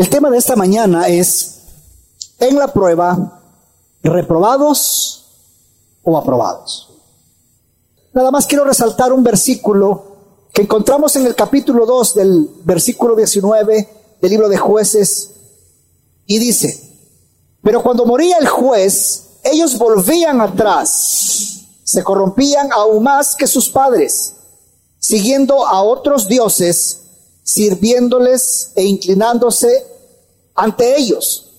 El tema de esta mañana es, en la prueba, reprobados o aprobados. Nada más quiero resaltar un versículo que encontramos en el capítulo 2 del versículo 19 del libro de jueces y dice, pero cuando moría el juez, ellos volvían atrás, se corrompían aún más que sus padres, siguiendo a otros dioses, sirviéndoles e inclinándose ante ellos.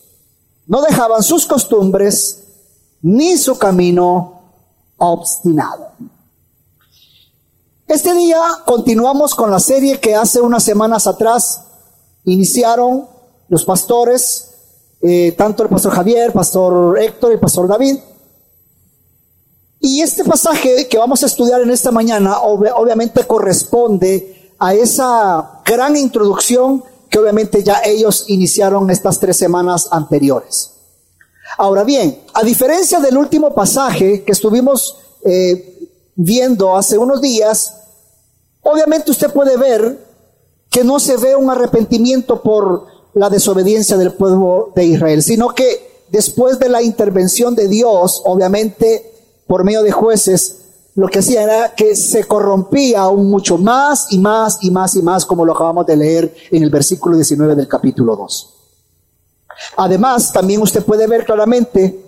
No dejaban sus costumbres ni su camino obstinado. Este día continuamos con la serie que hace unas semanas atrás iniciaron los pastores, eh, tanto el pastor Javier, pastor Héctor y pastor David. Y este pasaje que vamos a estudiar en esta mañana obviamente corresponde a esa gran introducción que obviamente ya ellos iniciaron estas tres semanas anteriores. Ahora bien, a diferencia del último pasaje que estuvimos eh, viendo hace unos días, Obviamente usted puede ver que no se ve un arrepentimiento por la desobediencia del pueblo de Israel, sino que después de la intervención de Dios, obviamente por medio de jueces, lo que hacía era que se corrompía aún mucho más y más y más y más, como lo acabamos de leer en el versículo 19 del capítulo 2. Además, también usted puede ver claramente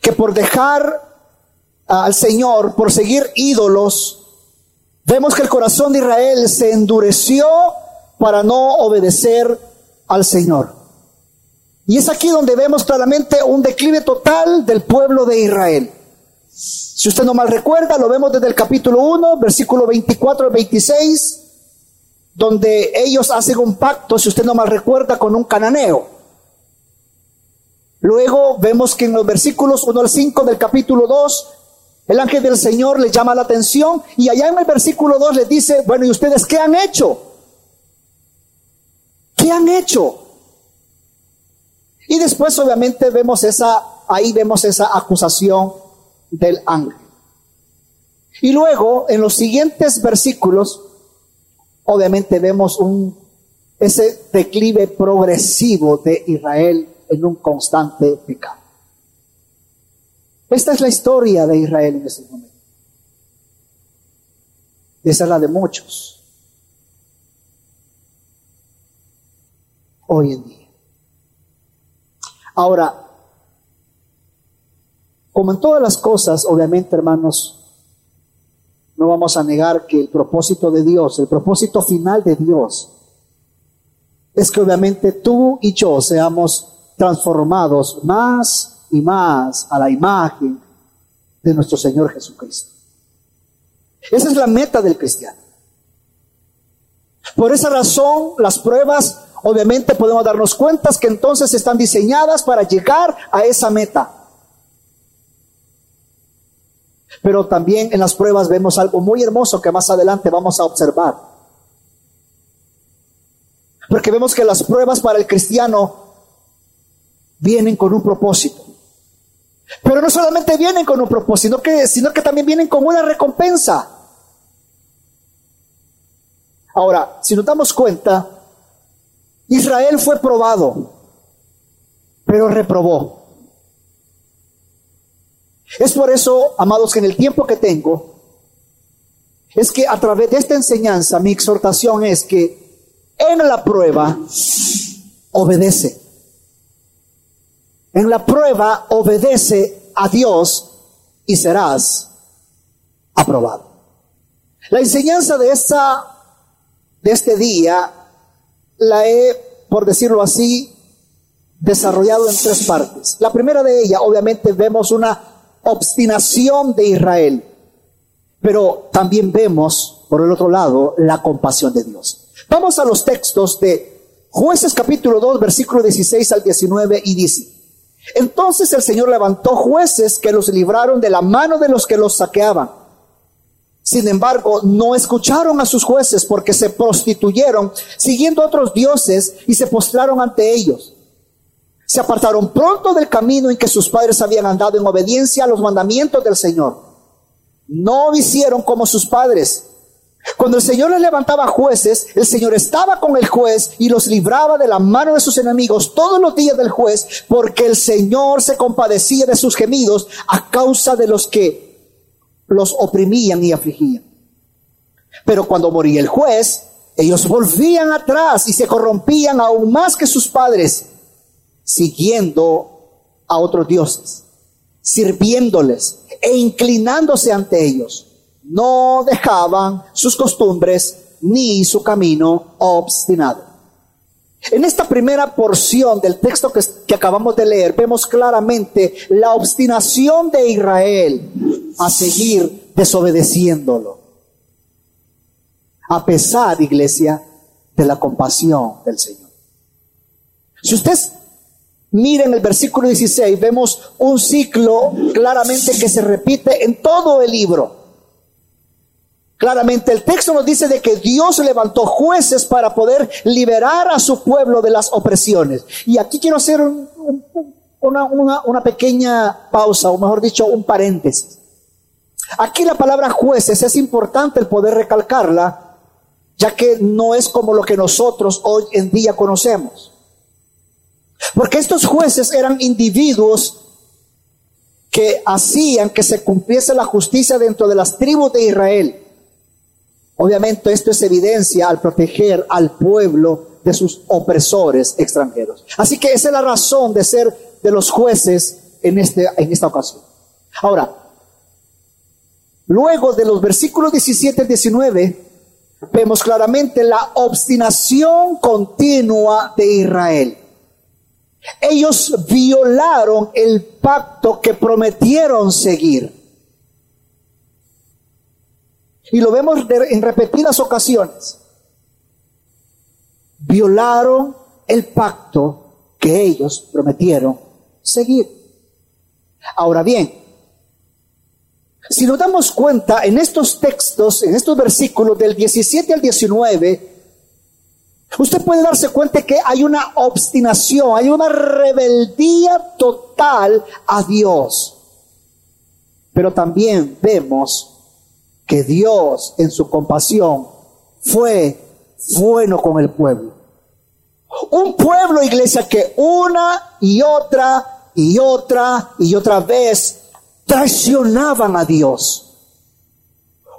que por dejar al Señor, por seguir ídolos, Vemos que el corazón de Israel se endureció para no obedecer al Señor. Y es aquí donde vemos claramente un declive total del pueblo de Israel. Si usted no mal recuerda, lo vemos desde el capítulo 1, versículo 24 al 26, donde ellos hacen un pacto, si usted no mal recuerda, con un cananeo. Luego vemos que en los versículos 1 al 5 del capítulo 2 el ángel del Señor le llama la atención y allá en el versículo 2 le dice, bueno, ¿y ustedes qué han hecho? ¿Qué han hecho? Y después obviamente vemos esa, ahí vemos esa acusación del ángel. Y luego en los siguientes versículos, obviamente vemos un, ese declive progresivo de Israel en un constante pecado. Esta es la historia de Israel en ese momento. Esa es la de muchos. Hoy en día. Ahora, como en todas las cosas, obviamente, hermanos, no vamos a negar que el propósito de Dios, el propósito final de Dios, es que obviamente tú y yo seamos transformados más y más a la imagen de nuestro Señor Jesucristo. Esa es la meta del cristiano. Por esa razón, las pruebas, obviamente podemos darnos cuenta que entonces están diseñadas para llegar a esa meta. Pero también en las pruebas vemos algo muy hermoso que más adelante vamos a observar. Porque vemos que las pruebas para el cristiano vienen con un propósito. Pero no solamente vienen con un propósito, sino que, sino que también vienen con una recompensa. Ahora, si nos damos cuenta, Israel fue probado, pero reprobó. Es por eso, amados, que en el tiempo que tengo, es que a través de esta enseñanza mi exhortación es que en la prueba obedece. En la prueba obedece a Dios y serás aprobado. La enseñanza de esta de este día la he, por decirlo así, desarrollado en tres partes. La primera de ellas, obviamente, vemos una obstinación de Israel, pero también vemos, por el otro lado, la compasión de Dios. Vamos a los textos de Jueces capítulo 2, versículo 16 al 19 y dice, entonces el Señor levantó jueces que los libraron de la mano de los que los saqueaban. Sin embargo, no escucharon a sus jueces porque se prostituyeron siguiendo a otros dioses y se postraron ante ellos. Se apartaron pronto del camino en que sus padres habían andado en obediencia a los mandamientos del Señor. No hicieron como sus padres, Cuando el Señor les levantaba jueces, el Señor estaba con el juez y los libraba de la mano de sus enemigos todos los días del juez, porque el Señor se compadecía de sus gemidos a causa de los que los oprimían y afligían. Pero cuando moría el juez, ellos volvían atrás y se corrompían aún más que sus padres, siguiendo a otros dioses, sirviéndoles e inclinándose ante ellos. No dejaban sus costumbres ni su camino obstinado. En esta primera porción del texto que, acabamos de leer, vemos claramente la obstinación de Israel a seguir desobedeciéndolo. A pesar, iglesia, de la compasión del Señor. Si usted mira en el versículo 16, vemos un ciclo claramente que se repite en todo el libro. Claramente el texto nos dice de que Dios levantó jueces para poder liberar a su pueblo de las opresiones. Y aquí quiero hacer una, una pequeña pausa, o mejor dicho, un paréntesis. Aquí la palabra jueces es importante el poder recalcarla, ya que no es como lo que nosotros hoy en día conocemos. Porque estos jueces eran individuos que hacían que se cumpliese la justicia dentro de las tribus de Israel. Obviamente esto es evidencia al proteger al pueblo de sus opresores extranjeros. Así que esa es la razón de ser de los jueces en, este, en esta ocasión. Ahora, luego de los versículos 17 y 19, vemos claramente la obstinación continua de Israel. Ellos violaron el pacto que prometieron seguir. Y lo vemos en repetidas ocasiones. Violaron el pacto que ellos prometieron seguir. Ahora bien, si nos damos cuenta en estos textos, en estos versículos del 17 al 19, usted puede darse cuenta que hay una obstinación, hay una rebeldía total a Dios. Pero también vemos que Dios en su compasión fue bueno con el pueblo. Un pueblo, iglesia, que una y otra y otra y otra vez traicionaban a Dios.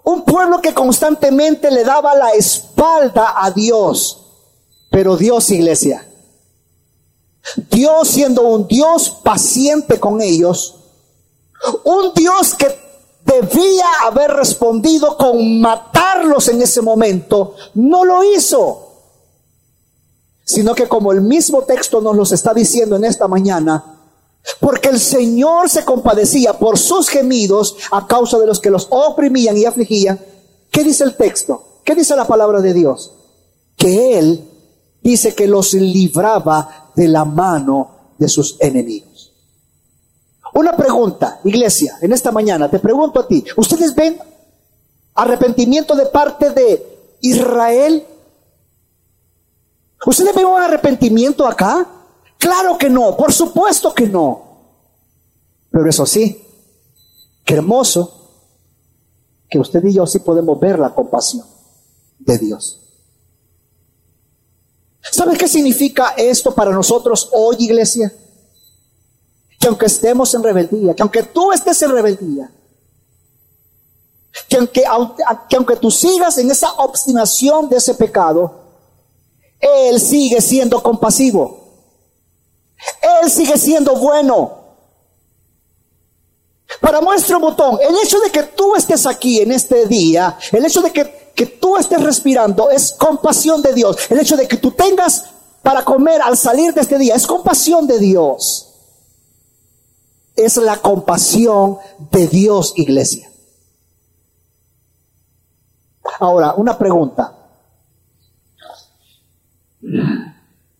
Un pueblo que constantemente le daba la espalda a Dios. Pero Dios, iglesia, Dios siendo un Dios paciente con ellos, un Dios que debía haber respondido con matarlos en ese momento, no lo hizo. Sino que como el mismo texto nos los está diciendo en esta mañana, porque el Señor se compadecía por sus gemidos a causa de los que los oprimían y afligían. ¿Qué dice el texto? ¿Qué dice la palabra de Dios? Que Él dice que los libraba de la mano de sus enemigos. Una pregunta, iglesia, en esta mañana, te pregunto a ti, ¿ustedes ven arrepentimiento de parte de Israel? ¿Ustedes ven un arrepentimiento acá? Claro que no, por supuesto que no. Pero eso sí, qué hermoso que usted y yo sí podemos ver la compasión de Dios. ¿Sabes qué significa esto para nosotros hoy, iglesia? que aunque estemos en rebeldía, que aunque tú estés en rebeldía, que aunque, que aunque tú sigas en esa obstinación de ese pecado, Él sigue siendo compasivo. Él sigue siendo bueno. Para muestra un botón, el hecho de que tú estés aquí en este día, el hecho de que, que tú estés respirando es compasión de Dios. El hecho de que tú tengas para comer al salir de este día es compasión de Dios es la compasión de Dios, iglesia. Ahora, una pregunta.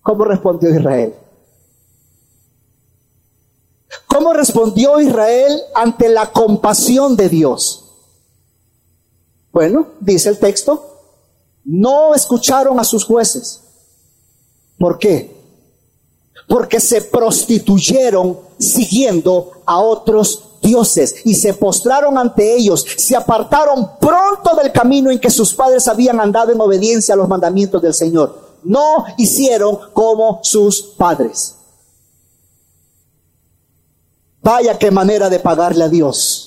¿Cómo respondió Israel? ¿Cómo respondió Israel ante la compasión de Dios? Bueno, dice el texto, no escucharon a sus jueces. ¿Por qué? porque se prostituyeron siguiendo a otros dioses y se postraron ante ellos, se apartaron pronto del camino en que sus padres habían andado en obediencia a los mandamientos del Señor. No hicieron como sus padres. Vaya qué manera de pagarle a Dios.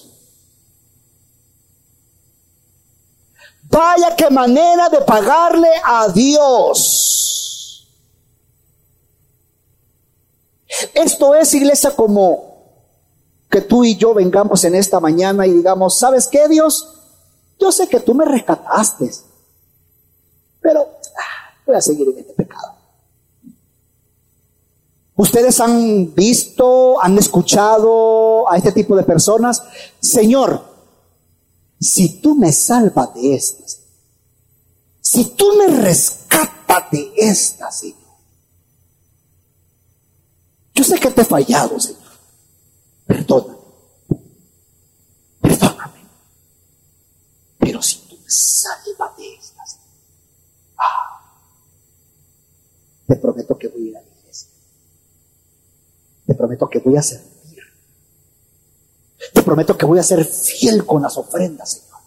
Vaya qué manera de pagarle a Dios. Esto es, iglesia, como que tú y yo vengamos en esta mañana y digamos, ¿sabes qué, Dios? Yo sé que tú me rescataste, pero ah, voy a seguir en este pecado. Ustedes han visto, han escuchado a este tipo de personas, Señor, si tú me salvas de estas, si tú me rescatas de estas, Señor, yo sé que te he fallado, Señor perdóname, perdóname. Pero si tú me salvas de estas, ah, te prometo que voy a ir a la iglesia. Te prometo que voy a servir. Prometo que voy a ser fiel con las ofrendas, Señor.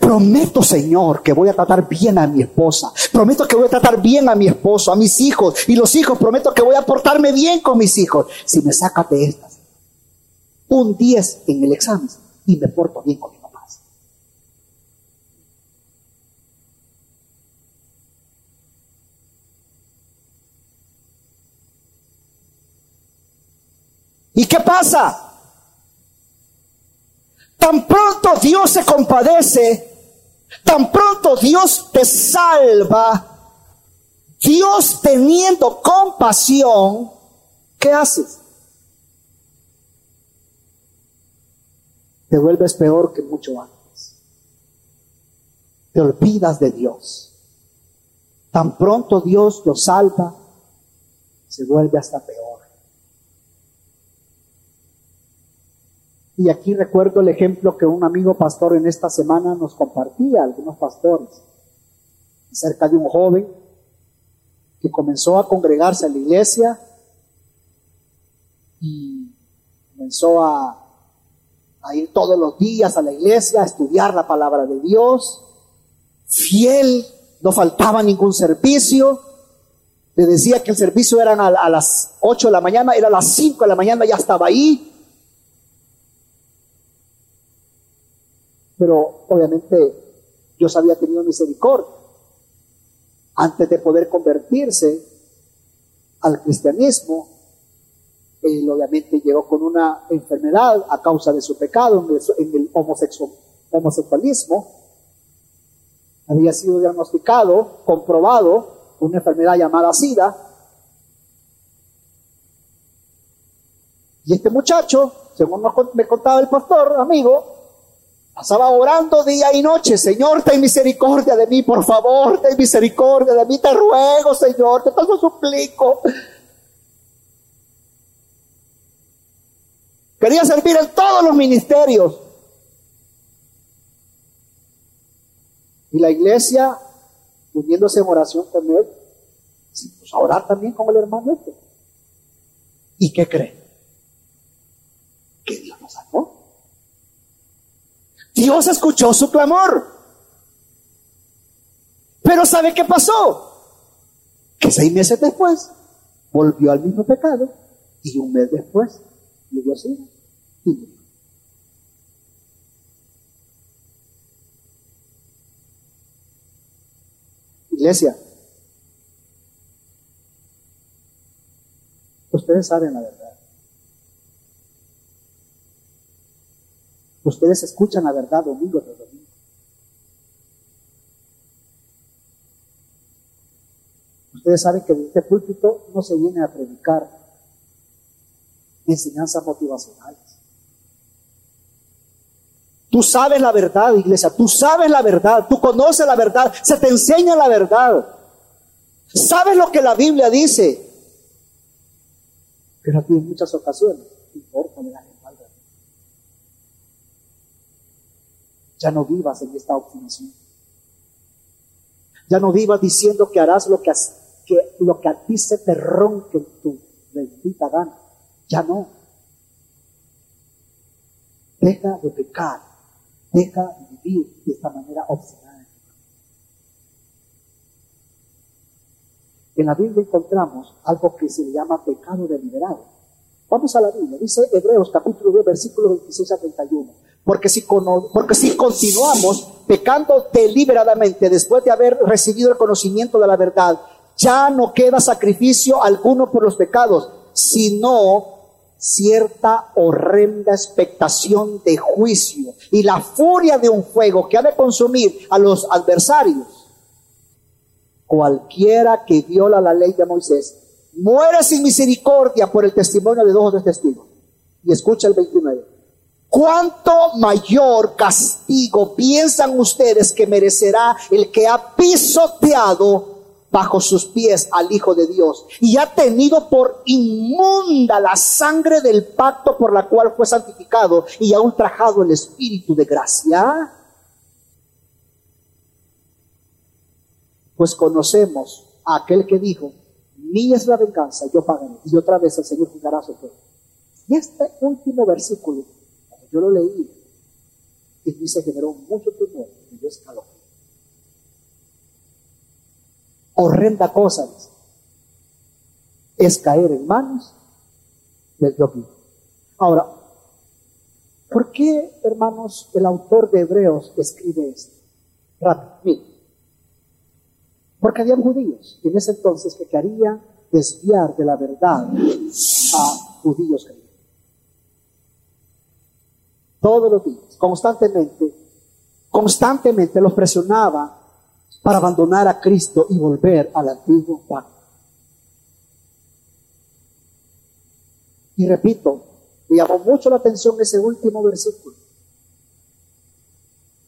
Prometo, Señor, que voy a tratar bien a mi esposa. Prometo que voy a tratar bien a mi esposo, a mis hijos. Y los hijos, prometo que voy a portarme bien con mis hijos. Si me sacas de estas, un 10 en el examen y me porto bien con mi papá. ¿Y qué pasa? Tan pronto Dios se compadece, tan pronto Dios te salva, Dios teniendo compasión, ¿qué haces? te vuelves peor que mucho antes. Te olvidas de Dios. Tan pronto Dios lo salva, se vuelve hasta peor. Y aquí recuerdo el ejemplo que un amigo pastor en esta semana nos compartía, algunos pastores, acerca de un joven que comenzó a congregarse a la iglesia y comenzó a a ir todos los días a la iglesia, a estudiar la palabra de Dios, fiel, no faltaba ningún servicio. Le decía que el servicio era a, las 8 de la mañana, era a las 5 de la mañana, ya estaba ahí. Pero obviamente Dios había tenido misericordia. Antes de poder convertirse al cristianismo, él obviamente llegó con una enfermedad a causa de su pecado en el, homosexualismo. Había sido diagnosticado, comprobado, una enfermedad llamada SIDA. Y este muchacho, según me contaba el pastor, amigo, pasaba orando día y noche, Señor, ten misericordia de mí, por favor, ten misericordia de mí, te ruego, Señor, te paso suplico. Quería servir en todos los ministerios. Y la iglesia, uniéndose en oración con él, puso a orar también con el hermano este. ¿Y qué cree? Que Dios lo sacó. Dios escuchó su clamor. Pero ¿sabe qué pasó? Que seis meses después volvió al mismo pecado y un mes después le dio así. Iglesia, ustedes saben la verdad. Ustedes escuchan la verdad domingo tras domingo. Ustedes saben que este púlpito no se viene a predicar enseñanzas motivacionales. Tú sabes la verdad, iglesia, tú sabes la verdad, tú conoces la verdad, se te enseña la verdad. Sabes lo que la Biblia dice. Pero aquí en muchas ocasiones, importa, le espalda. Ya no vivas en esta obstinación. Ya no vivas diciendo que harás lo que, que lo que a ti se te ronque en tu bendita gana, ya no. Deja de pecar, deja de vivir de esta manera obstinada. En la Biblia encontramos algo que se le llama pecado deliberado. Vamos a la Biblia, dice Hebreos capítulo 2, versículo 26 a 31. Porque si, continuamos pecando deliberadamente después de haber recibido el conocimiento de la verdad, ya no queda sacrificio alguno por los pecados, sino cierta horrenda expectación de juicio y la furia de un fuego que ha de consumir a los adversarios. Cualquiera que viola la ley de Moisés muere sin misericordia por el testimonio de dos testigos. Y escucha el 29. ¿Cuánto mayor castigo piensan ustedes que merecerá el que ha pisoteado bajo sus pies al Hijo de Dios y ha tenido por inmunda la sangre del pacto por la cual fue santificado y ha ultrajado el Espíritu de gracia? Pues conocemos a aquel que dijo, mía es la venganza, yo pagaré. Y otra vez el Señor juzgará su pueblo. Y este último versículo, yo lo leí, y dice generó mucho temor y yo escalofrío horrenda cosa es caer en manos del Dios Ahora, ¿por qué, hermanos, el autor de Hebreos escribe esto? Rápido, Porque habían judíos en ese entonces que querían desviar de la verdad a judíos creyentes. Todos los días, constantemente, constantemente los presionaba para abandonar a Cristo y volver al antiguo pacto. Y repito, me llamó mucho la atención ese último versículo.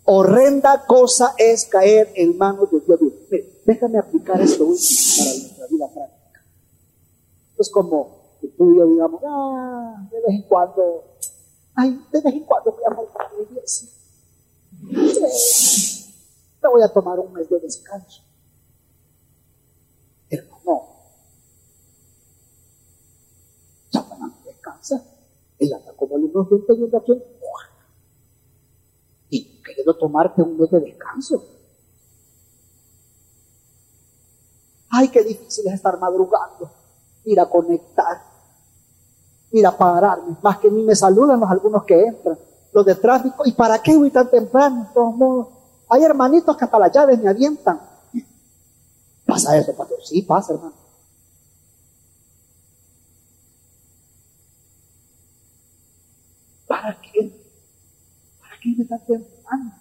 Horrenda cosa es caer en manos de Dios. déjame aplicar esto último para nuestra vida práctica. Es como que tú y yo digamos, ah, de vez en cuando, ay, de vez en cuando voy a volver a la iglesia me voy a tomar un mes de descanso. Hermano, Satanás descansa. Él anda como el inocente yendo aquí y queriendo tomarte un mes de descanso. Ay, qué difícil es estar madrugando, ir a conectar, ir a pararme. Más que ni me saludan los algunos que entran, los de tráfico. ¿Y para qué voy tan temprano? De todos modos, hay hermanitos que hasta las llaves me avientan. ¿Pasa eso, pastor? Sí, pasa, hermano. ¿Para qué? ¿Para qué me tan temprano?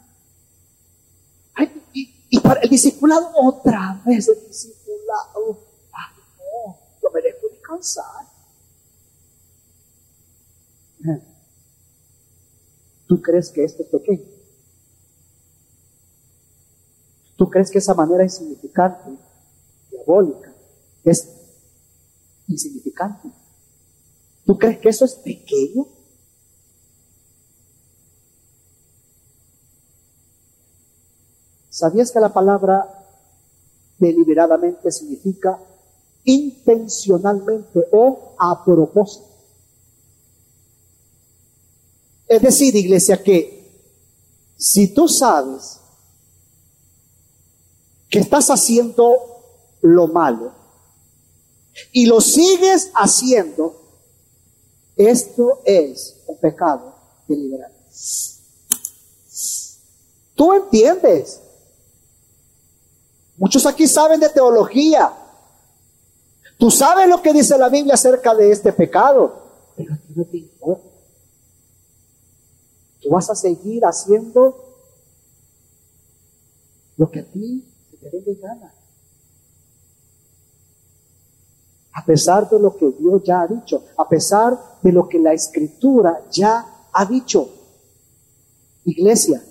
y, para el discipulado, otra vez el discipulado. Ay, no, yo merezco descansar. ¿Tú crees que esto es pequeño? ¿Tú crees que esa manera insignificante, diabólica, es insignificante? ¿Tú crees que eso es pequeño? ¿Sabías que la palabra deliberadamente significa intencionalmente o a propósito? Es decir, iglesia, que si tú sabes que estás haciendo lo malo y lo sigues haciendo, esto es un pecado deliberado. ¿Tú entiendes? Muchos aquí saben de teología. Tú sabes lo que dice la Biblia acerca de este pecado, pero a ti no te importa. Tú vas a seguir haciendo lo que a ti a pesar de lo que Dios ya ha dicho, a pesar de lo que la escritura ya ha dicho. Iglesia,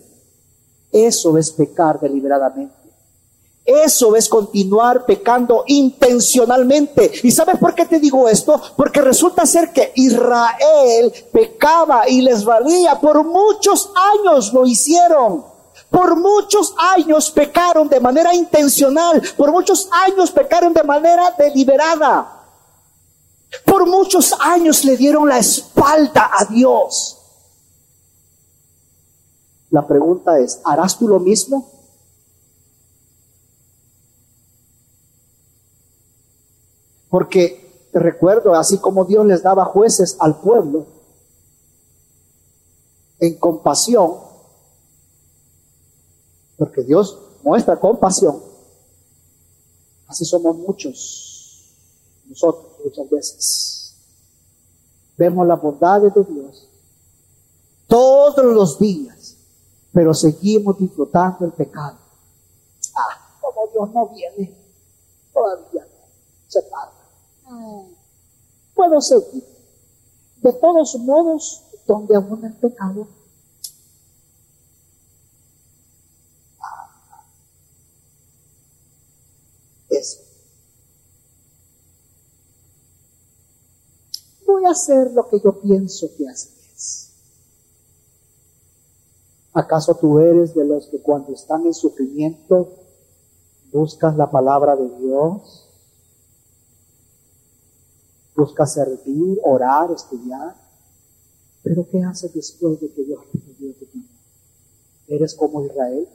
eso es pecar deliberadamente. Eso es continuar pecando intencionalmente. ¿Y sabes por qué te digo esto? Porque resulta ser que Israel pecaba y les valía. Por muchos años lo hicieron. Por muchos años pecaron de manera intencional, por muchos años pecaron de manera deliberada. Por muchos años le dieron la espalda a Dios. La pregunta es, ¿harás tú lo mismo? Porque te recuerdo, así como Dios les daba jueces al pueblo, en compasión, porque Dios muestra compasión, así somos muchos, nosotros muchas veces. Vemos las bondades de Dios todos los días, pero seguimos disfrutando el pecado. Ah, como Dios no viene, todavía no, se tarda. Puedo seguir. De todos modos, donde abunda el pecado, eso. Voy a hacer lo que yo pienso que así es. ¿Acaso tú eres de los que cuando están en sufrimiento buscas la palabra de Dios? Busca servir, orar, estudiar. Pero ¿qué haces después de que Dios te dio tu vida? ¿Eres como Israel?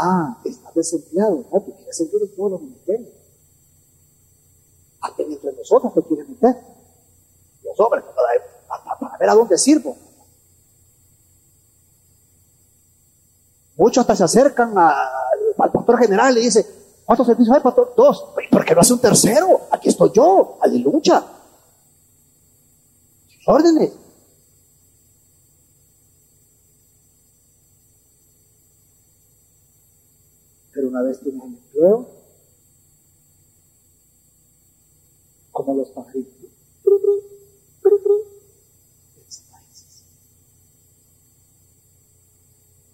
Ah, estás desempleado. No, te quieres servir en todos los ministerios. Hasta entre nosotros te quieres meter. Los hombres, para, para ver a dónde sirvo. Muchos hasta se acercan al pastor general y dicen, ¿Cuántos servicios hay, pastor? Dos. ¿Por qué no hace un tercero? Aquí estoy yo, aleluya. órdenes. Pero una vez tienes el empleo,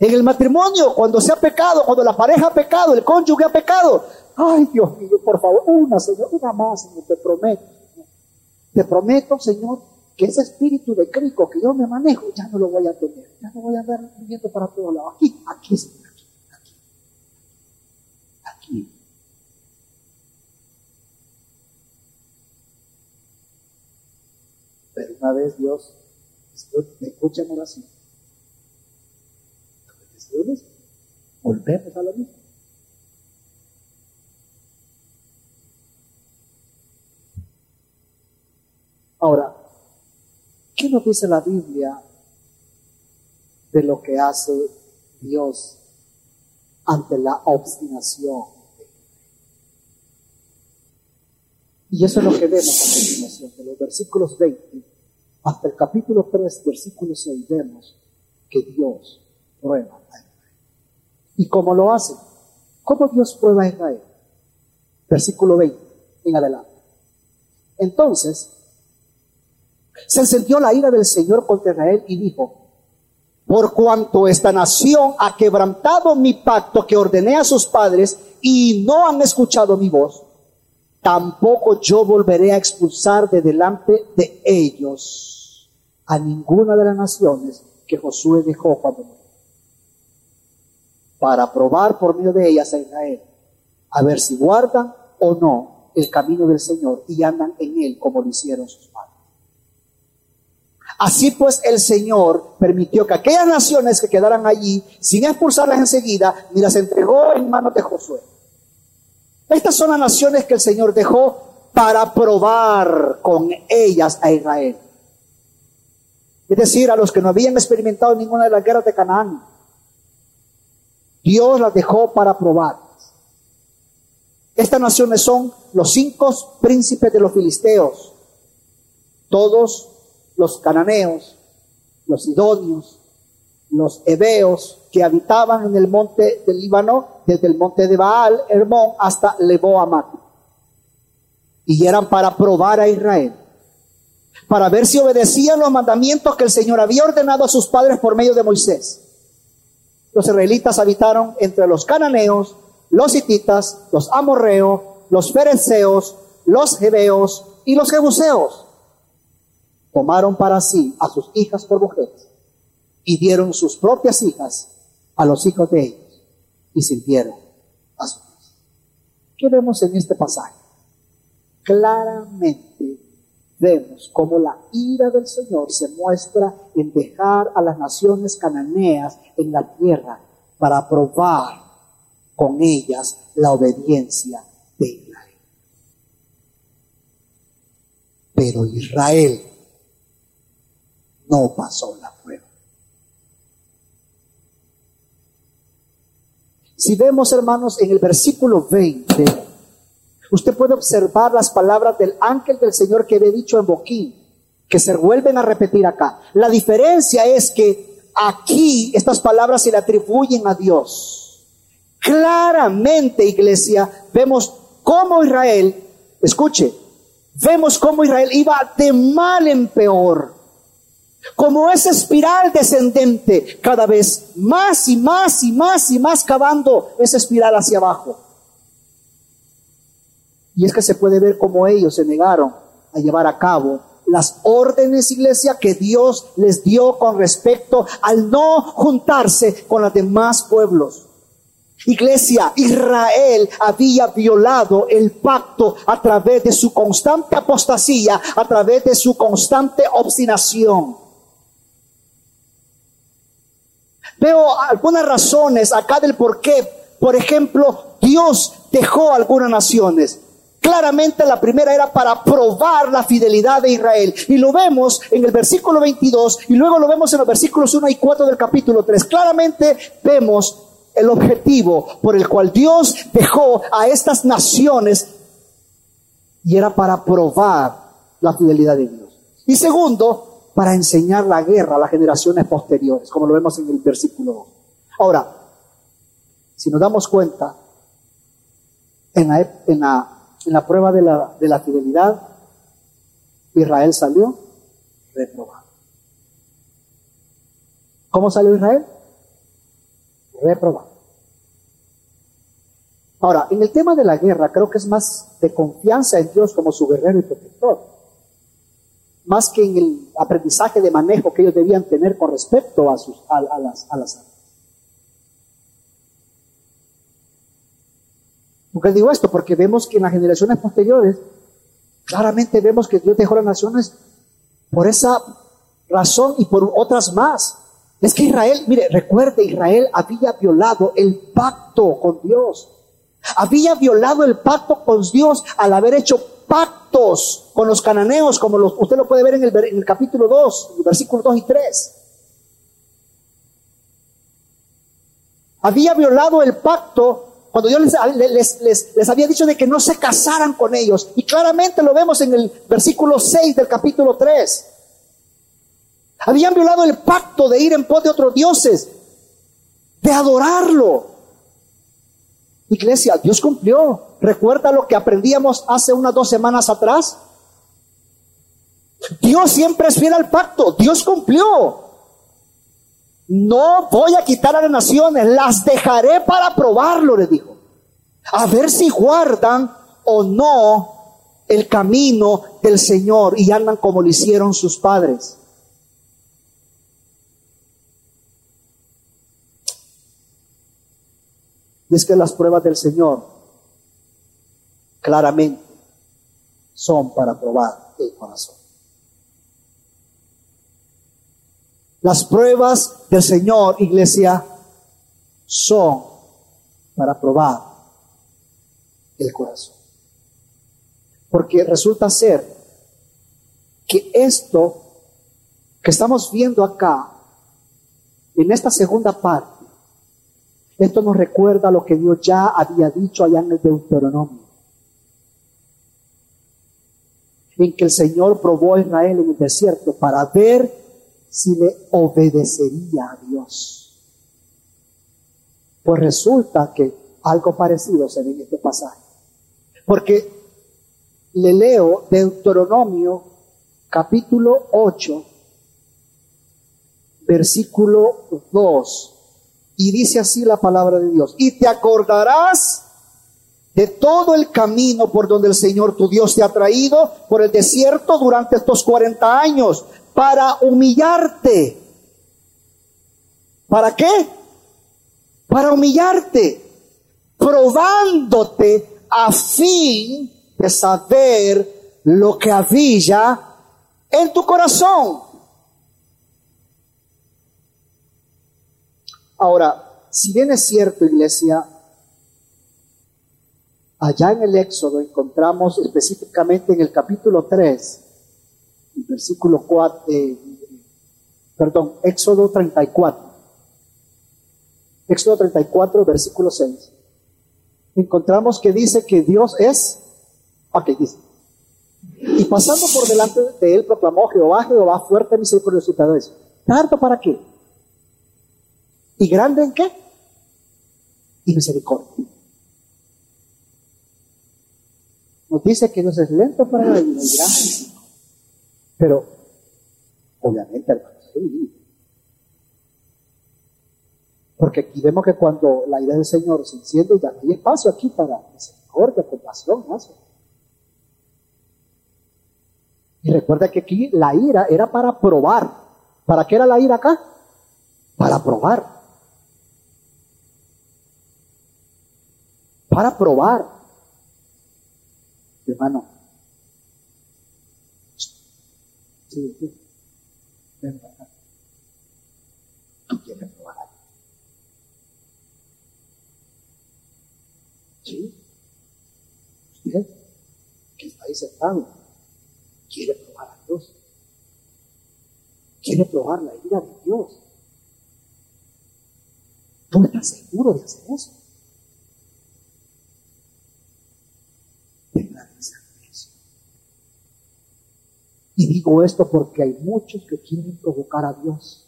En el matrimonio, cuando se ha pecado, cuando la pareja ha pecado, el cónyuge ha pecado. Ay, Dios mío, por favor, una, Señor, una más, Señor, te prometo. Te prometo, Señor, que ese espíritu de crico que yo me manejo, ya no lo voy a tener. Ya no voy a andar viviendo para todos lados. Aquí, aquí, Señor, aquí, aquí. Aquí. Pero una vez Dios, me escucha en oración volvemos a lo mismo. Ahora, ¿qué nos dice la Biblia de lo que hace Dios ante la obstinación? Y eso es lo que vemos a continuación, de los versículos 20 hasta el capítulo 3, versículo 6, vemos que Dios prueba ¿Y cómo lo hace? ¿Cómo Dios prueba a Israel? Versículo 20 en adelante. Entonces, se encendió la ira del Señor contra Israel y dijo, por cuanto esta nación ha quebrantado mi pacto que ordené a sus padres y no han escuchado mi voz, tampoco yo volveré a expulsar de delante de ellos a ninguna de las naciones que Josué dejó cuando murió para probar por medio de ellas a Israel, a ver si guardan o no el camino del Señor y andan en él como lo hicieron sus padres. Así pues el Señor permitió que aquellas naciones que quedaran allí, sin expulsarlas enseguida, ni las entregó en manos de Josué. Estas son las naciones que el Señor dejó para probar con ellas a Israel. Es decir, a los que no habían experimentado ninguna de las guerras de Canaán, Dios las dejó para probar. Estas naciones son los cinco príncipes de los filisteos, todos los cananeos, los sidonios, los heveos que habitaban en el monte del Líbano, desde el monte de Baal, Hermón, hasta Leboamat. Y eran para probar a Israel, para ver si obedecían los mandamientos que el Señor había ordenado a sus padres por medio de Moisés los israelitas habitaron entre los cananeos, los hititas, los amorreos, los fereceos, los hebeos y los jebuseos. Tomaron para sí a sus hijas por mujeres y dieron sus propias hijas a los hijos de ellos y sirvieron a sus hijos. ¿Qué vemos en este pasaje? Claramente vemos cómo la ira del Señor se muestra en dejar a las naciones cananeas en la tierra para probar con ellas la obediencia de Israel. Pero Israel no pasó la prueba. Si vemos, hermanos, en el versículo 20, usted puede observar las palabras del ángel del Señor que había dicho en Boquín, que se vuelven a repetir acá. La diferencia es que aquí estas palabras se le atribuyen a Dios. Claramente, iglesia, vemos cómo Israel, escuche, vemos cómo Israel iba de mal en peor como esa espiral descendente, cada vez más y más y más y más cavando esa espiral hacia abajo. Y es que se puede ver cómo ellos se negaron a llevar a cabo las órdenes, iglesia, que Dios les dio con respecto al no juntarse con los demás pueblos. Iglesia, Israel había violado el pacto a través de su constante apostasía, a través de su constante obstinación. Veo algunas razones acá del por qué. Por ejemplo, Dios dejó algunas naciones. Claramente la primera era para probar la fidelidad de Israel. Y lo vemos en el versículo 22 y luego lo vemos en los versículos 1 y 4 del capítulo 3. Claramente vemos el objetivo por el cual Dios dejó a estas naciones y era para probar la fidelidad de Dios. Y segundo, para enseñar la guerra a las generaciones posteriores, como lo vemos en el versículo 2. Ahora, si nos damos cuenta, en la, en la, prueba de la, de la fidelidad, Israel salió reprobado. ¿Cómo salió Israel? Reprobado. Ahora, en el tema de la guerra, creo que es más de confianza en Dios como su guerrero y protector más que en el aprendizaje de manejo que ellos debían tener con respecto a, sus, a, las, a las ¿Por qué digo esto? Porque vemos que en las generaciones posteriores, claramente vemos que Dios dejó las naciones por esa razón y por otras más. Es que Israel, mire, recuerde, Israel había violado el pacto con Dios. Había violado el pacto con Dios al haber hecho pactos con los cananeos, como usted lo puede ver en el, capítulo 2, versículos 2 y 3. Había violado el pacto cuando Dios les, les, había dicho de que no se casaran con ellos. Y claramente lo vemos en el versículo 6 del capítulo 3. Habían violado el pacto de ir en pos de otros dioses, de adorarlo. Iglesia, Dios cumplió. ¿Recuerda lo que aprendíamos hace unas dos semanas atrás? Dios siempre es fiel al pacto. Dios cumplió. No voy a quitar a las naciones, las dejaré para probarlo, le dijo. A ver si guardan o no el camino del Señor y andan como lo hicieron sus padres. Y es que las pruebas del Señor claramente son para probar el corazón. Las pruebas del Señor, iglesia, son para probar el corazón. Porque resulta ser que esto que estamos viendo acá, en esta segunda parte, esto nos recuerda lo que Dios ya había dicho allá en el Deuteronomio. en que el Señor probó a Israel en el desierto para ver si le obedecería a Dios. Pues resulta que algo parecido se ve en este pasaje. Porque le leo Deuteronomio capítulo 8, versículo 2. Y dice así la palabra de Dios. Y te acordarás de todo el camino por donde el Señor tu Dios te ha traído por el desierto durante estos 40 años para humillarte ¿Para qué? Para humillarte, probándote a fin de saber lo que había en tu corazón. Ahora, si bien es cierto, iglesia, allá en el Éxodo encontramos específicamente en el capítulo 3, el versículo 4, eh, perdón, Éxodo 34. Éxodo 34, versículo 6. Encontramos que dice que Dios es, ok, dice, y pasando por delante de él proclamó Jehová, Jehová, fuerte misericordioso y ¿Tanto para qué? ¿Y grande en qué? Y misericordia. Nos dice que Dios es lento para y grande. Pero, obviamente, hermano, porque aquí vemos que cuando la ira del Señor se enciende, ya no hay espacio aquí para misericordia, compasión, gracia. Y recuerda que aquí la ira era para probar. ¿Para qué era la ira acá? Para probar. Para probar. Hermano. Sí, sí. Ven, Tú quieres probar ¿Sí? Usted, que está ahí quiere probar a Dios. Quiere probar la ira de Dios. ¿Tú estás seguro de hacer eso? Tenga eso. Y digo esto porque hay muchos que quieren provocar a Dios.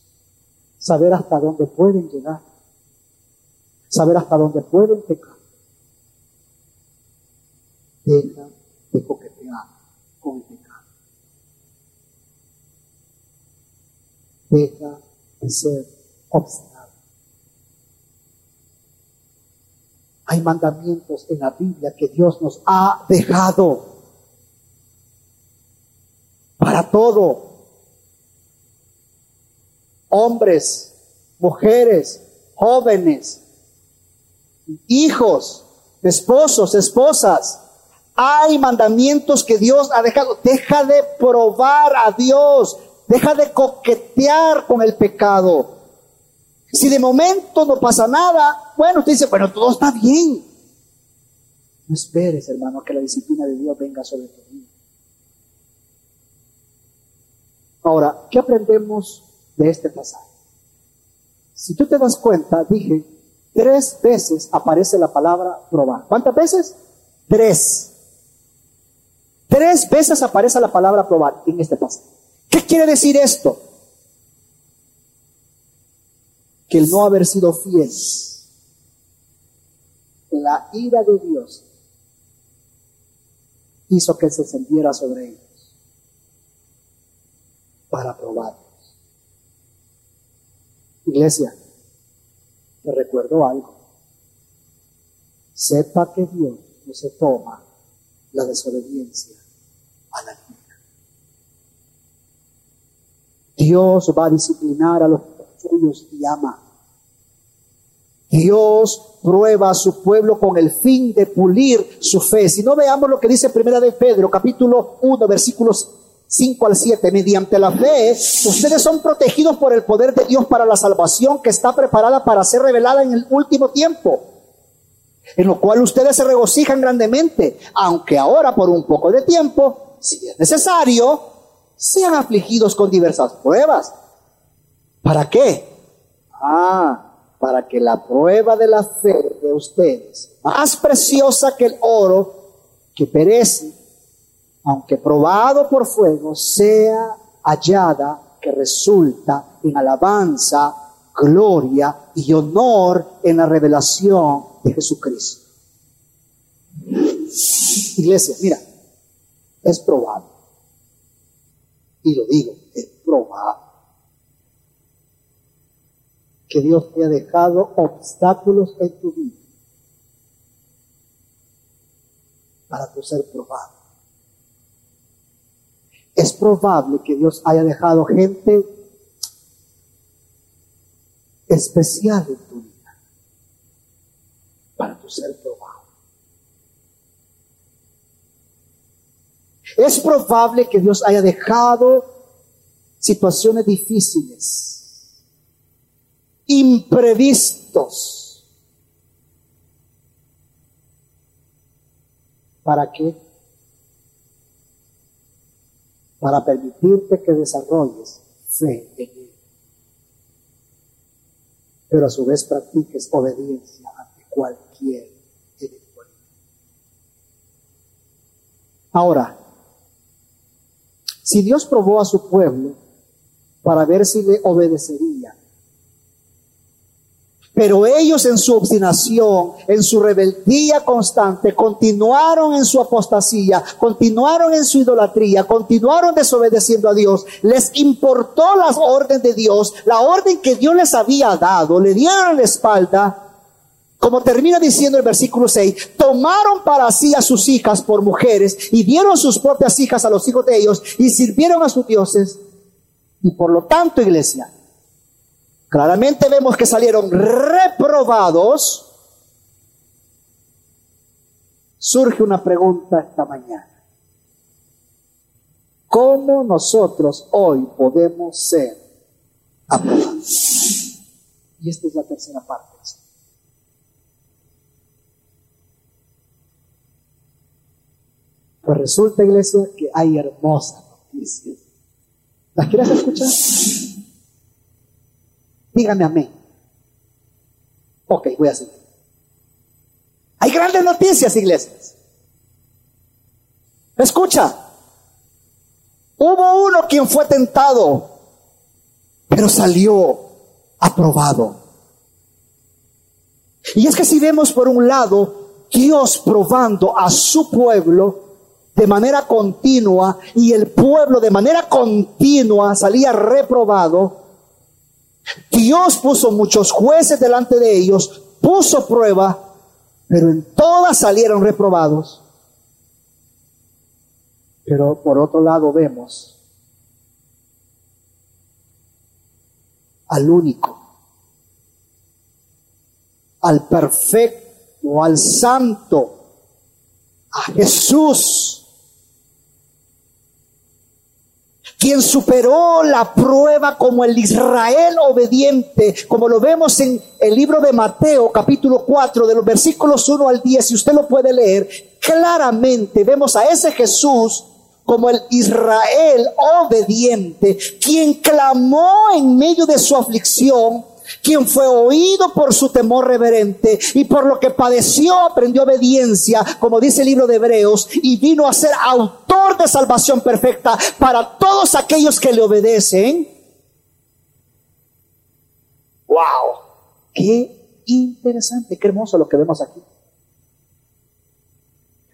Saber hasta dónde pueden llegar. Saber hasta dónde pueden pecar deja de coquetear con el pecado. Deja de ser obstinado. Hay mandamientos en la Biblia que Dios nos ha dejado para todo. Hombres, mujeres, jóvenes, hijos, esposos, esposas, hay mandamientos que Dios ha dejado. Deja de probar a Dios. Deja de coquetear con el pecado. Si de momento no pasa nada, bueno, usted dice, bueno, todo está bien. No esperes, hermano, que la disciplina de Dios venga sobre tu vida. Ahora, ¿qué aprendemos de este pasaje? Si tú te das cuenta, dije, tres veces aparece la palabra probar. ¿Cuántas veces? Tres. Tres veces aparece la palabra probar en este pasaje. ¿Qué quiere decir esto? Que el no haber sido fiel, la ira de Dios hizo que se encendiera sobre ellos para probarlos. Iglesia, te recuerdo algo. Sepa que Dios no se toma la desobediencia a la vida. Dios va a disciplinar a los suyos y ama. Dios prueba a su pueblo con el fin de pulir su fe. Si no veamos lo que dice Primera de Pedro, capítulo 1, versículos 5 al 7, mediante la fe, ustedes son protegidos por el poder de Dios para la salvación que está preparada para ser revelada en el último tiempo en lo cual ustedes se regocijan grandemente, aunque ahora por un poco de tiempo, si es necesario, sean afligidos con diversas pruebas. ¿Para qué? Ah, para que la prueba de la fe de ustedes, más preciosa que el oro que perece, aunque probado por fuego, sea hallada que resulta en alabanza, gloria y honor en la revelación de Jesucristo. Iglesia, mira, es probable, y lo digo, es probable, que Dios te haya dejado obstáculos en tu vida para tu ser probado. Es probable que Dios haya dejado gente especial en tu vida para tu ser probado. Es probable que Dios haya dejado situaciones difíciles, imprevistos. ¿Para qué? Para permitirte que desarrolles fe en Él. Pero a su vez practiques obediencia ante cualquier eventualidad. Ahora, si Dios probó a su pueblo para ver si le obedecería. Pero ellos en su obstinación, en su rebeldía constante, continuaron en su apostasía, continuaron en su idolatría, continuaron desobedeciendo a Dios. Les importó las órdenes de Dios, la orden que Dios les había dado, le dieron la espalda. Como termina diciendo el versículo 6, tomaron para sí a sus hijas por mujeres y dieron sus propias hijas a los hijos de ellos y sirvieron a sus dioses y por lo tanto, iglesia, claramente vemos que salieron reprobados. Surge una pregunta esta mañana. ¿Cómo nosotros hoy podemos ser aprobados? Y esta es la tercera parte. Pues resulta, iglesia, que hay hermosas noticias. ¿Las quieres escuchar? Dígame amén. Ok, voy a seguir. Hay grandes noticias, iglesias. Escucha. Hubo uno quien fue tentado, pero salió aprobado. Y es que si vemos por un lado Dios probando a su pueblo, de manera continua y el pueblo de manera continua salía reprobado, Dios puso muchos jueces delante de ellos, puso prueba, pero en todas salieron reprobados. Pero por otro lado vemos al único, al perfecto, al santo, a Jesús quien superó la prueba como el Israel obediente, como lo vemos en el libro de Mateo capítulo 4 de los versículos 1 al 10, si usted lo puede leer, claramente vemos a ese Jesús como el Israel obediente, quien clamó en medio de su aflicción, quien fue oído por su temor reverente y por lo que padeció aprendió obediencia, como dice el libro de Hebreos, y vino a ser autor de salvación perfecta para todos aquellos que le obedecen. ¡Wow! ¡Qué interesante! ¡Qué hermoso lo que vemos aquí!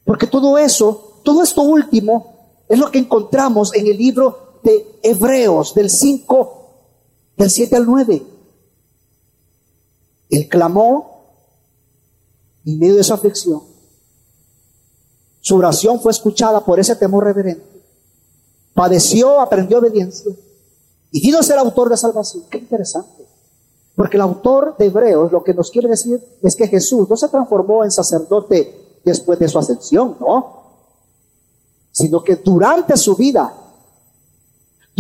Porque todo eso, todo esto último, es lo que encontramos en el libro de Hebreos, del 5, del 7 al 9. Él clamó en medio de su aflicción. Su oración fue escuchada por ese temor reverente. Padeció, aprendió obediencia y vino a ser autor de salvación. Qué interesante. Porque el autor de Hebreos lo que nos quiere decir es que Jesús no se transformó en sacerdote después de su ascensión, no. Sino que durante su vida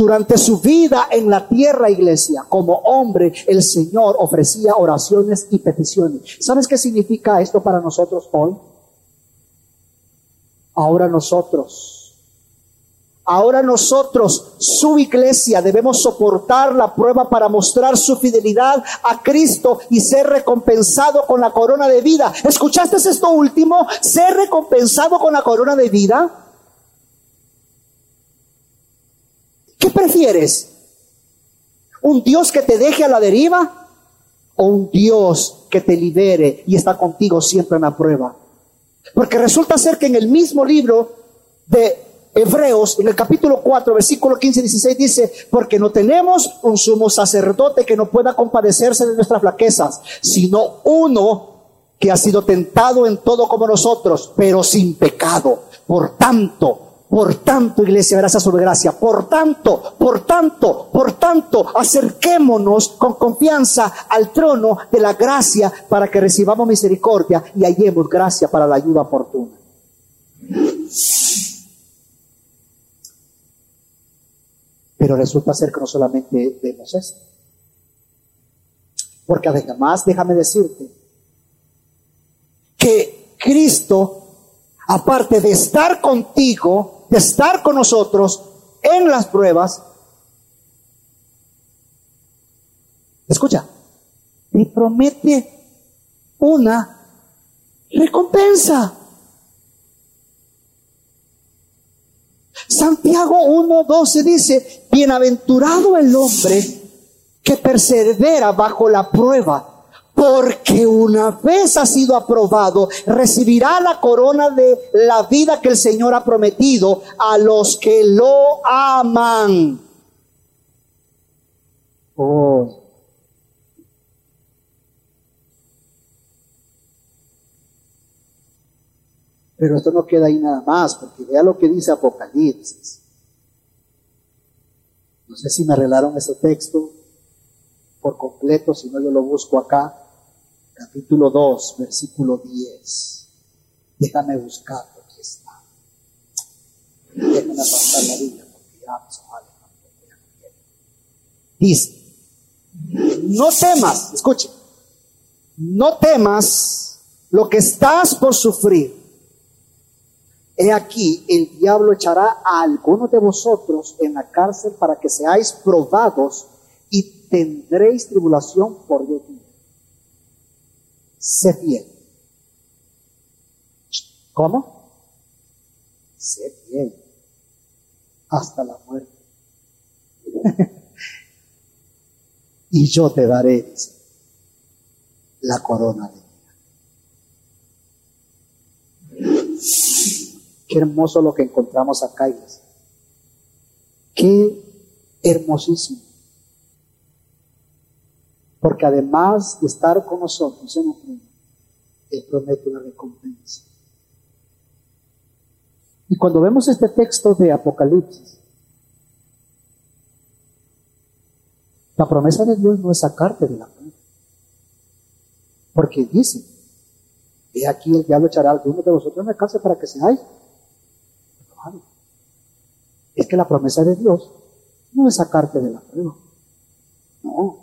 durante su vida en la tierra, iglesia, como hombre, el Señor ofrecía oraciones y peticiones. ¿Sabes qué significa esto para nosotros hoy? Ahora nosotros, ahora nosotros, su iglesia, debemos soportar la prueba para mostrar su fidelidad a Cristo y ser recompensado con la corona de vida. ¿Escuchaste esto último? Ser recompensado con la corona de vida. ¿Qué prefieres? ¿Un Dios que te deje a la deriva o un Dios que te libere y está contigo siempre en la prueba? Porque resulta ser que en el mismo libro de Hebreos, en el capítulo 4, versículo 15 y 16 dice, porque no tenemos un sumo sacerdote que no pueda compadecerse de nuestras flaquezas, sino uno que ha sido tentado en todo como nosotros, pero sin pecado. Por tanto, Por tanto, iglesia, gracias sobre gracia. Por tanto, por tanto, por tanto, acerquémonos con confianza al trono de la gracia para que recibamos misericordia y hallemos gracia para la ayuda oportuna. Pero resulta ser que no solamente vemos esto. Porque además, déjame decirte, que Cristo, aparte de estar contigo, de estar con nosotros en las pruebas, escucha, te promete una recompensa. Santiago 1.12 dice, bienaventurado el hombre que persevera bajo la prueba, porque una vez ha sido aprobado, recibirá la corona de la vida que el Señor ha prometido a los que lo aman. Oh. Pero esto no queda ahí nada más, porque vea lo que dice Apocalipsis. No sé si me arreglaron ese texto por completo, si no yo lo busco acá, capítulo 2, versículo 10. Déjame buscarlo, aquí está. Déjame apartar la Biblia porque ya Dice, no temas, escuche, no temas lo que estás por sufrir. He aquí, el diablo echará a algunos de vosotros en la cárcel para que seáis probados y tendréis tribulación por diez. Sé fiel. ¿Cómo? Sé fiel. Hasta la muerte. y yo te daré, la corona de vida. Qué hermoso lo que encontramos acá, iglesia. Qué hermosísimo. Porque además de estar con nosotros en la prueba, Él promete una recompensa. Y cuando vemos este texto de Apocalipsis, la promesa de Dios no es sacarte de la prueba. Porque dice, he aquí el diablo echará a alguno de vosotros en la cárcel para que seáis. Es que la promesa de Dios no es sacarte de la prueba. No,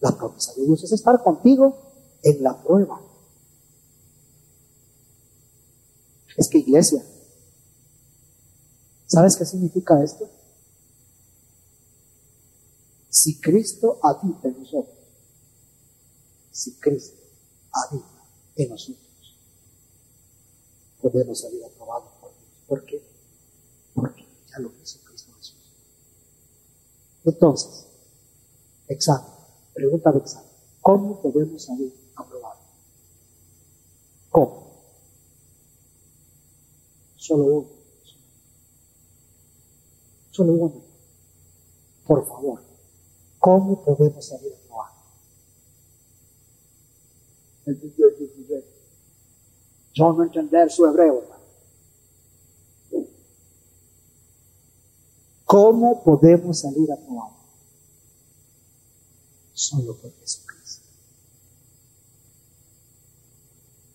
la promesa de Dios es estar contigo en la prueba. Es que iglesia, ¿sabes qué significa esto? Si Cristo habita en nosotros, si Cristo habita en nosotros, podemos salir aprobados por Dios. ¿Por qué? Porque ya lo hizo Cristo Jesús. Entonces, examen. Pregunta de ¿Cómo podemos salir aprobados? ¿Cómo? Solo uno. Solo uno. Por favor, ¿cómo podemos salir aprobados? Yo no entender su hebreo, ¿Cómo podemos salir aprobados? Solo por Jesucristo.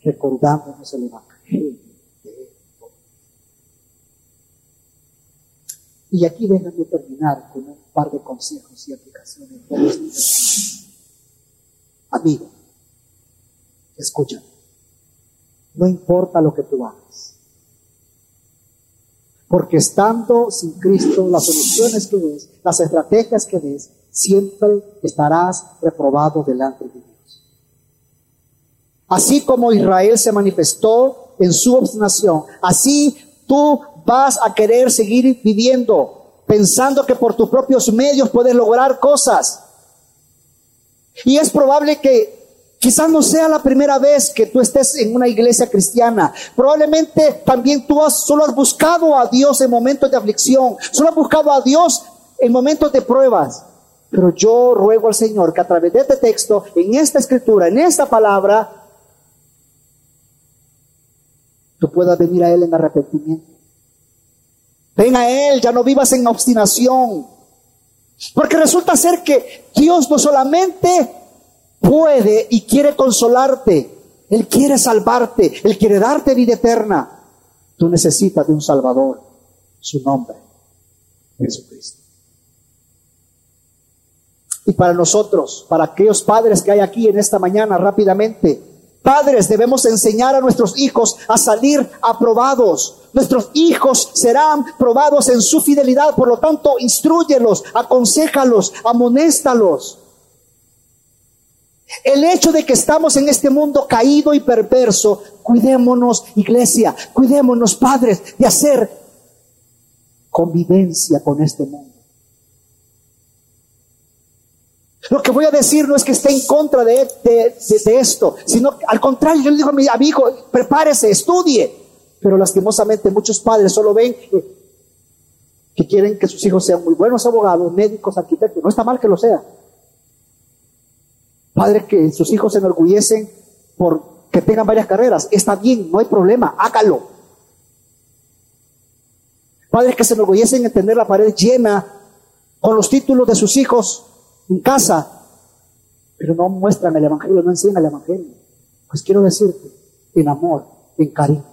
Recordándonos el Evangelio de Él. Y aquí déjame terminar con un par de consejos y aplicaciones. Amigo, escucha, no importa lo que tú hagas. Porque estando sin Cristo, las soluciones que ves, las estrategias que ves, siempre estarás reprobado delante de Dios. Así como Israel se manifestó en su obstinación, así tú vas a querer seguir viviendo pensando que por tus propios medios puedes lograr cosas. Y es probable que Quizás no sea la primera vez que tú estés en una iglesia cristiana. Probablemente también tú has, solo has buscado a Dios en momentos de aflicción. Solo has buscado a Dios en momentos de pruebas. Pero yo ruego al Señor que a través de este texto, en esta escritura, en esta palabra, tú puedas venir a Él en arrepentimiento. Ven a Él, ya no vivas en obstinación. Porque resulta ser que Dios no solamente puede y quiere consolarte, Él quiere salvarte, Él quiere darte vida eterna. Tú necesitas de un Salvador, su nombre, Jesucristo. Y para nosotros, para aquellos padres que hay aquí en esta mañana, rápidamente, padres debemos enseñar a nuestros hijos a salir aprobados. Nuestros hijos serán probados en su fidelidad, por lo tanto, instruyelos, aconsejalos, amonéstalos. El hecho de que estamos en este mundo caído y perverso, cuidémonos, iglesia, cuidémonos, padres, de hacer convivencia con este mundo. Lo que voy a decir no es que esté en contra de, esto, sino al contrario, yo le digo a mi amigo, prepárese, estudie. Pero lastimosamente muchos padres solo ven que quieren que sus hijos sean muy buenos abogados, médicos, arquitectos. No está mal que lo sea. Padres que sus hijos se enorgullecen por que tengan varias carreras. Está bien, no hay problema, hágalo. Padres que se enorgullecen en tener la pared llena con los títulos de sus hijos en casa, pero no muestran el Evangelio, no enseñan el Evangelio. Pues quiero decirte, en amor, en cariño,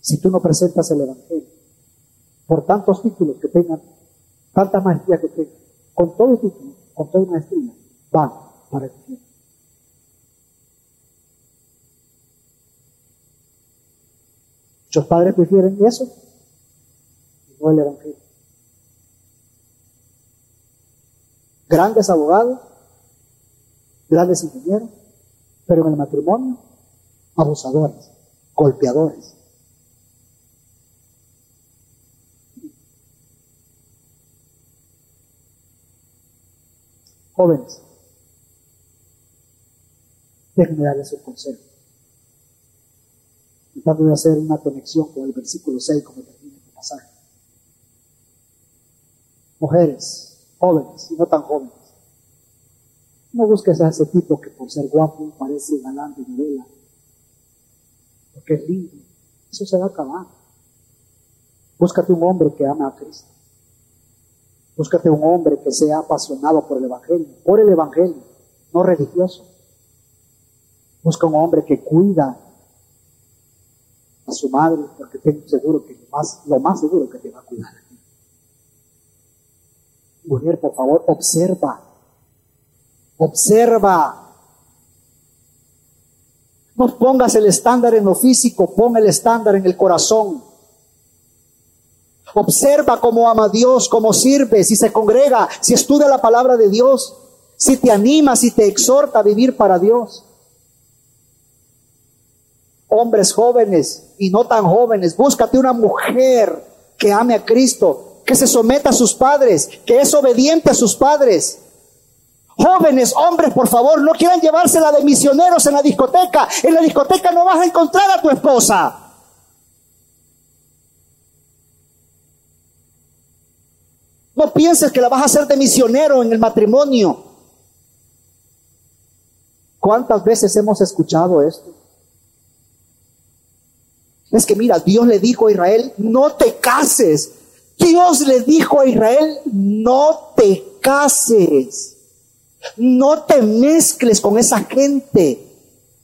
si tú no presentas el Evangelio, por tantos títulos que tengan, tanta maestría que tengan, con todo título, con toda maestría, van para el cielo. Muchos padres prefieren eso y no el Evangelio. Grandes abogados, grandes ingenieros, pero en el matrimonio, abusadores, golpeadores. Jóvenes, déjenme darles un consejo. Tratando de hacer una conexión con el versículo 6 como termina el pasaje. Mujeres, jóvenes y no tan jóvenes. No busques a ese tipo que por ser guapo parece galán de novela, porque es lindo. Eso se va a acabar. Búscate un hombre que ama a Cristo. Búscate un hombre que sea apasionado por el Evangelio, por el Evangelio, no religioso. Busca un hombre que cuida a su madre, porque tengo seguro que lo más, lo más seguro que te va a cuidar. Mujer, por favor, observa. Observa. No pongas el estándar en lo físico, pon el estándar en el corazón. Observa cómo ama a Dios, cómo sirve, si se congrega, si estudia la palabra de Dios, si te anima, si te exhorta a vivir para Dios. Hombres jóvenes y no tan jóvenes, búscate una mujer que ame a Cristo, que se someta a sus padres, que es obediente a sus padres. Jóvenes, hombres, por favor, no quieran llevársela de misioneros en la discoteca. En la discoteca no vas a encontrar a tu esposa. No pienses que la vas a hacer de misionero en el matrimonio. ¿Cuántas veces hemos escuchado esto? Es que mira, Dios le dijo a Israel, no te cases, Dios le dijo a Israel, no te cases, no te mezcles con esa gente,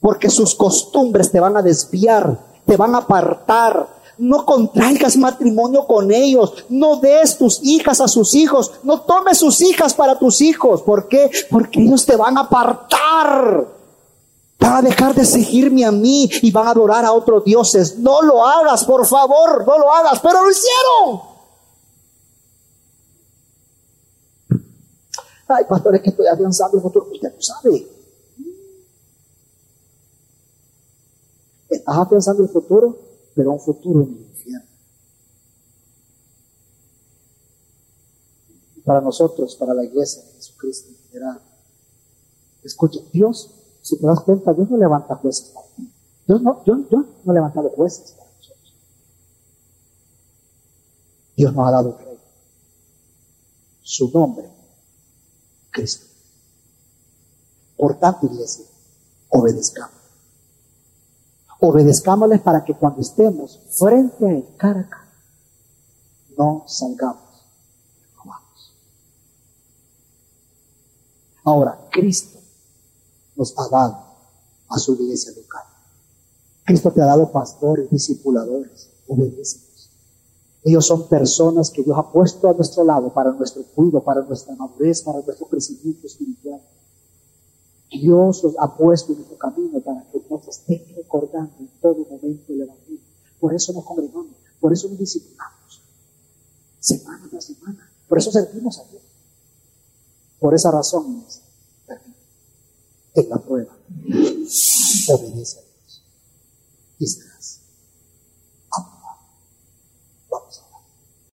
porque sus costumbres te van a desviar, te van a apartar. No contraigas matrimonio con ellos, no des tus hijas a sus hijos, no tomes sus hijas para tus hijos. ¿Por qué? Porque ellos te van a apartar. Van a dejar de seguirme a mí y van a adorar a otros dioses. No lo hagas, por favor, no lo hagas, pero lo hicieron. Ay, pastor, es que estoy afianzando el futuro. Usted no sabe. Estás afianzando el futuro, pero un futuro en el infierno. Para nosotros, para la iglesia de Jesucristo en general. Escucha, Dios, si te das cuenta, Dios no levanta jueces para ti. Dios no, yo, yo no he levantado jueces para nosotros. Dios nos ha dado un. Su nombre Cristo. Por tanto, iglesia, obedezcamos. Obedezcámosles para que cuando estemos frente a Él, cara no salgamos robados. Ahora, Cristo nos ha dado a su iglesia local. Cristo te ha dado pastores, discipuladores, obedecidos. Ellos son personas que Dios ha puesto a nuestro lado para nuestro cuidado, para nuestra madurez, para nuestro crecimiento espiritual. Dios los ha puesto en nuestro camino para que nos estén recordando en todo momento el Evangelio. Por eso nos congregamos, por eso nos disciplinamos, semana tras semana. Por eso servimos a Dios. Por esa razón, en la prueba, obedece a Dios